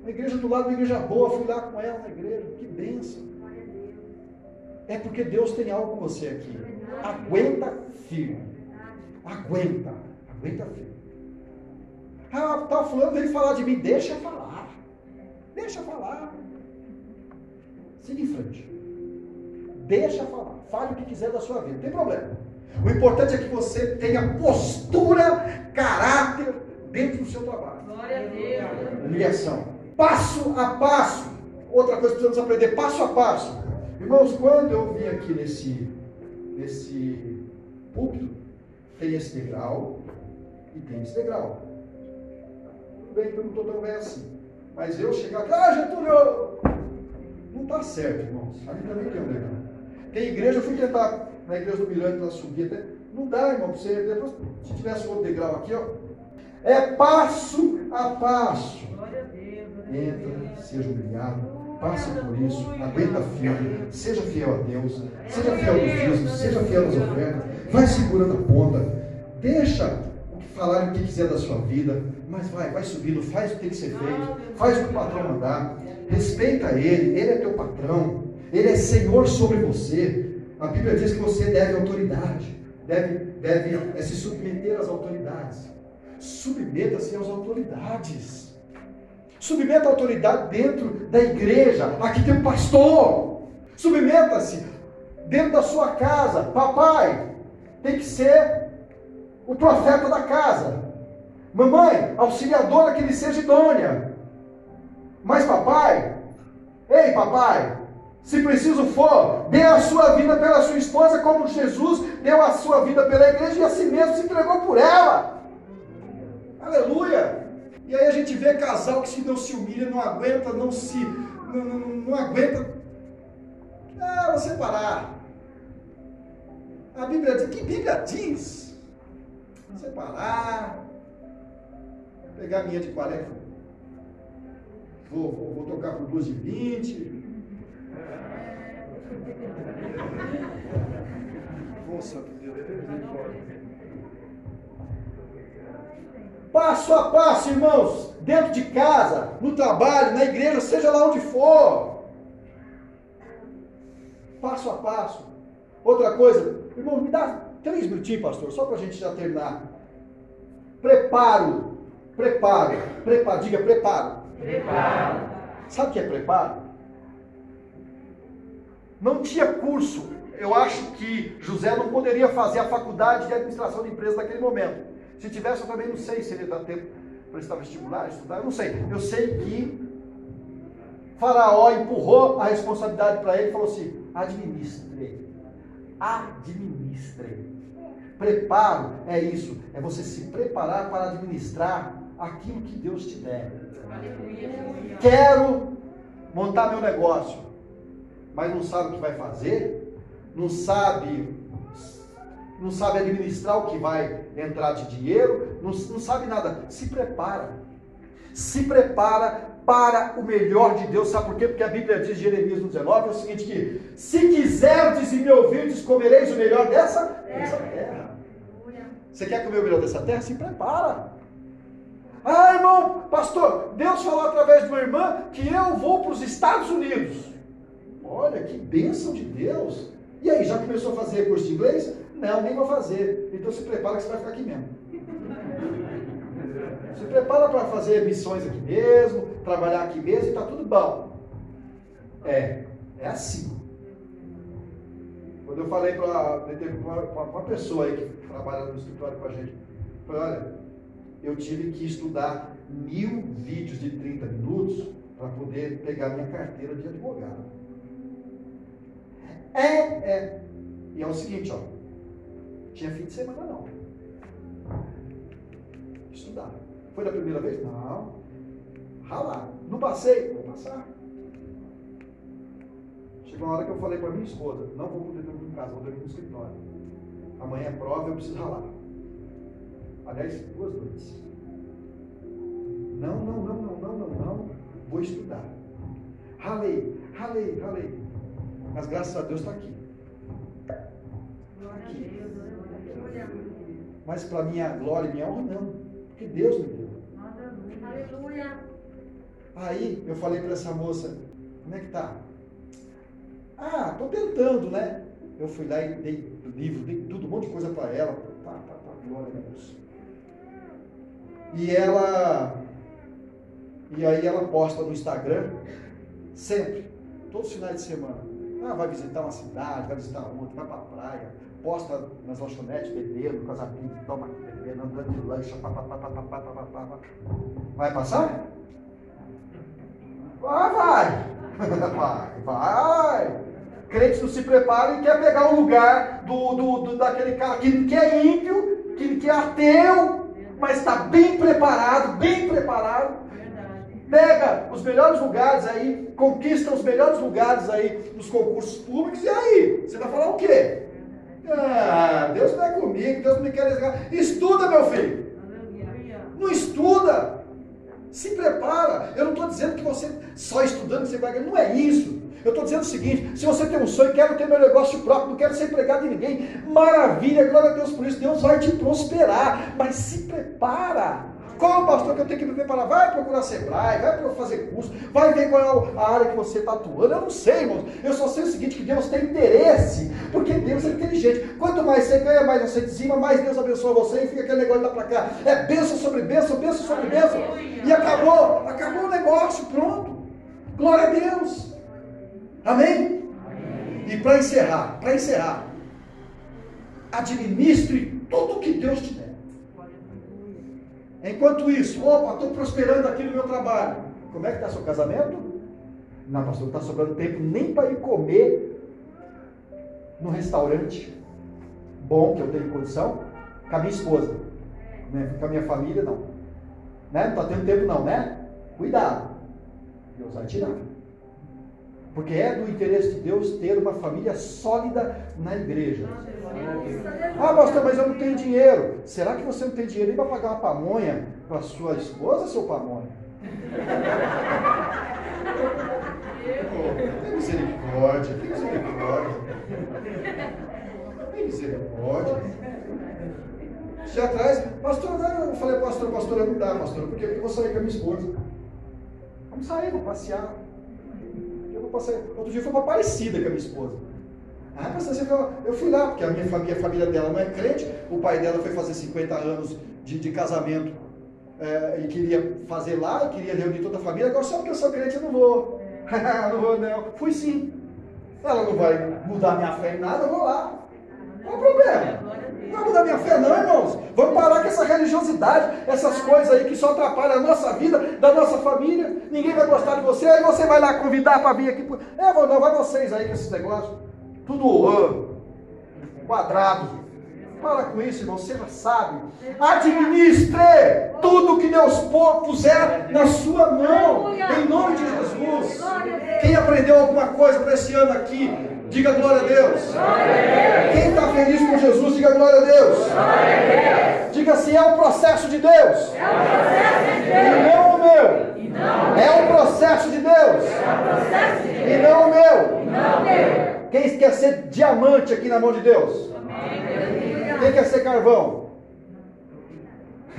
Uma igreja do lado, uma igreja boa, fui lá com ela na igreja, que bênção. É porque Deus tem algo com você aqui. Aguenta firme. Aguenta. Aguenta firme. Ah, tá falando ele falar de mim. Deixa falar. Deixa falar. Siga em frente. Deixa falar. Fale o que quiser da sua vida. Não tem problema. O importante é que você tenha postura, caráter dentro do seu trabalho. Glória a Deus. Humilhação. Passo a passo. Outra coisa que precisamos aprender, passo a passo. Irmãos, quando eu vim aqui nesse, nesse púlpito, tem esse degrau e tem esse degrau. Tudo bem que eu não estou tão bem assim. Mas eu chegar aqui, ah, Getúlio! Não está certo, irmãos. Ali também tem um degrau. Tem igreja, eu fui tentar, na igreja do Mirante, na subida, não dá, irmão, você. Depois, se tivesse outro degrau aqui, ó. É passo a passo. Entra, seja humilhado passe por isso, aguenta firme, seja fiel a Deus, seja fiel no dízimo, seja fiel nas ofertas, vai segurando a ponta, deixa o que falar o que quiser da sua vida, mas vai, vai subindo, faz o que tem que ser feito, faz o que o patrão mandar, respeita ele, ele é teu patrão, ele é Senhor sobre você. A Bíblia diz que você deve autoridade, deve, deve é se submeter às autoridades. Submeta-se às autoridades. Submeta a autoridade dentro da igreja. Aqui tem um pastor. Submeta-se dentro da sua casa. Papai tem que ser o profeta da casa. Mamãe, auxiliadora que ele seja idônea. Mas papai, ei papai, se preciso for, dê a sua vida pela sua esposa, como Jesus deu a sua vida pela igreja e a si mesmo se entregou por ela. Aleluia! E aí a gente vê casal que se não se humilha, não aguenta, não se. não, não, não aguenta. Ah, vou separar. A Bíblia diz. Que Bíblia diz? Separar. Vou pegar a minha de 40. Vou, vou, vou tocar por duas de 20. Nossa, Deus. Passo a passo, irmãos, dentro de casa, no trabalho, na igreja, seja lá onde for. Passo a passo. Outra coisa, irmão, me dá três minutinhos, pastor, só para a gente já terminar. Preparo, preparo, preparo, diga preparo. Preparo. Sabe o que é preparo? Não tinha curso. Eu acho que José não poderia fazer a faculdade de administração de empresa naquele momento. Se tivesse, eu também não sei se ele dá tempo para estar vestibular, estudar, eu não sei. Eu sei que Faraó empurrou a responsabilidade para ele e falou assim: administre, administre. Preparo é isso, é você se preparar para administrar aquilo que Deus te der. Quero montar meu negócio, mas não sabe o que vai fazer, não sabe não sabe administrar o que vai entrar de dinheiro, não, não sabe nada. Se prepara. Se prepara para o melhor de Deus. Sabe por quê? Porque a Bíblia diz, Jeremias 19, é o seguinte: que se quiserdes e me ouvirdes, comereis o melhor dessa, dessa terra. Você quer comer o melhor dessa terra? Se prepara. Ah, irmão, pastor, Deus falou através de uma irmã que eu vou para os Estados Unidos. Olha que bênção de Deus. E aí, já começou a fazer curso de inglês? Não, nem vou fazer. Então se prepara que você vai ficar aqui mesmo. Se prepara para fazer missões aqui mesmo, trabalhar aqui mesmo e está tudo bom. É, é assim. Quando eu falei para uma pessoa aí que trabalha no escritório com a gente, falei, olha, eu tive que estudar mil vídeos de 30 minutos para poder pegar minha carteira de advogado. É, é. E é o seguinte, ó. Tinha fim de semana não. Estudar. Foi da primeira vez? Não. Ralar. Não passei? Vou passar. Chegou uma hora que eu falei para minha esposa, não vou poder dormir em casa, vou dormir no escritório. Amanhã é prova, eu preciso ralar. Aliás, duas noites. Não, não, não, não, não, não, não. Vou estudar. Ralei, ralei, ralei. Mas graças a Deus está aqui. Aqui. Mas para minha glória e minha honra, não. Porque Deus me deu. Aleluia. Aí eu falei para essa moça, como é que tá? Ah, tô tentando, né? Eu fui lá e dei livro, dei tudo, um monte de coisa para ela. Tá, tá, tá, glória a Deus. E ela. E aí ela posta no Instagram, sempre, todos os finais de semana. Ah, vai visitar uma cidade, vai visitar outra, vai para a praia, posta nas lanchonetes, bebendo, com as amigas, toma, bebendo, andando de lancha, pá, pá, pá, pá, pá, pá, pá, pá, pá. Vai passar? *laughs* Vai, vai. vai, vai. Crente não se prepara e quer pegar o lugar do, do, do, daquele cara que, que é ímpio, que, que é ateu, mas está bem preparado, bem preparado. Pega os melhores lugares aí, conquista os melhores lugares aí nos concursos públicos, e aí? Você vai falar o quê? Ah, Deus não é comigo, Deus não me quer desligar. Estuda, meu filho. Não estuda. Se prepara. Eu não estou dizendo que você só estudando você vai ganhar. Não é isso. Eu estou dizendo o seguinte: se você tem um sonho, quero ter meu negócio próprio, não quero ser empregado de ninguém, maravilha, glória a Deus por isso. Deus vai te prosperar. Mas se prepara. Qual o pastor que eu tenho que me preparar? Vai procurar Sebrae, vai fazer curso, vai ver qual é a área que você está atuando. Eu não sei, irmãos. Eu só sei o seguinte: que Deus tem interesse, porque Deus é inteligente. Quanto mais você ganha, mais você dizima, mais Deus abençoa você e fica aquele negócio lá para cá. É bênção sobre bênção, bênção sobre bênção. E acabou, acabou o negócio, pronto. Glória a Deus. Amém? Amém. E para encerrar, para encerrar, administre tudo que Deus te der. Enquanto isso, opa, estou prosperando aqui no meu trabalho. Como é que está seu casamento? Não, pastor, não está sobrando tempo nem para ir comer no restaurante bom, que eu tenho condição, com a minha esposa. Né? Com a minha família, não. Né? Não está tendo tempo não, né? Cuidado. Deus vai tirar. Porque é do interesse de Deus ter uma família sólida na igreja. Ah, pastor, mas eu não tenho dinheiro. Será que você não tem dinheiro nem para pagar uma pamonha para sua esposa, seu pamonha? tem misericórdia, tem misericórdia. Tem misericórdia. Já atrás, pastor, eu falei, pastor, pastor, não dá, pastor, porque eu vou sair com a minha esposa. Vamos sair, vamos passear eu passei, outro dia foi uma parecida com a minha esposa. Ah, pastor, você viu? Eu fui lá, porque a minha família, a família dela não é crente, o pai dela foi fazer 50 anos de, de casamento é, e queria fazer lá, queria reunir toda a família, agora só porque eu sou crente eu não vou. *laughs* não vou não. Fui sim. Ela não vai mudar minha fé em nada, eu vou lá. Qual o problema? Não vai mudar minha fé, não, irmãos. Vamos parar com essa religiosidade, essas coisas aí que só atrapalham a nossa vida, da nossa família. Ninguém vai gostar de você, aí você vai lá convidar para vir aqui. É, não, vai vocês aí com esses negócios. Tudo quadrado. Para com isso, irmão, seja sábio. Administre tudo que Deus puser na sua mão, em nome de Jesus. Quem aprendeu alguma coisa para esse ano aqui, Diga glória a Deus. Quem está feliz com Jesus, diga glória a Deus. Diga assim: é o processo de Deus. É o processo de Deus. E não o meu. É o processo de Deus. E não o meu. Quem quer ser diamante aqui na mão de Deus? Quem quer ser carvão?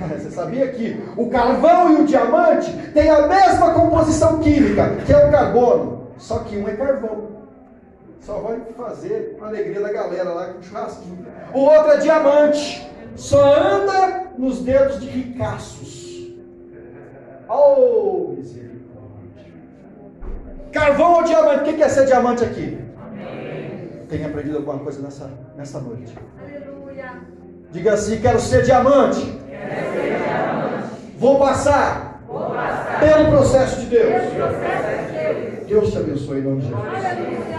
*laughs* Você sabia que o carvão e o diamante têm a mesma composição química, que é o carbono, só que um é carvão só vai fazer a alegria da galera lá com churrasquinho. O outro é diamante, só anda nos dedos de ricaços. Oh, misericórdia. Carvão ou diamante? Quem quer ser diamante aqui? Amém. Tem aprendido alguma coisa nessa, nessa noite? Aleluia. Diga assim: quero ser diamante. Quero ser diamante. Vou passar. Vou passar. Pelo processo de Deus. Pelo processo de Deus. Deus te abençoe em nome de Jesus. Aleluia.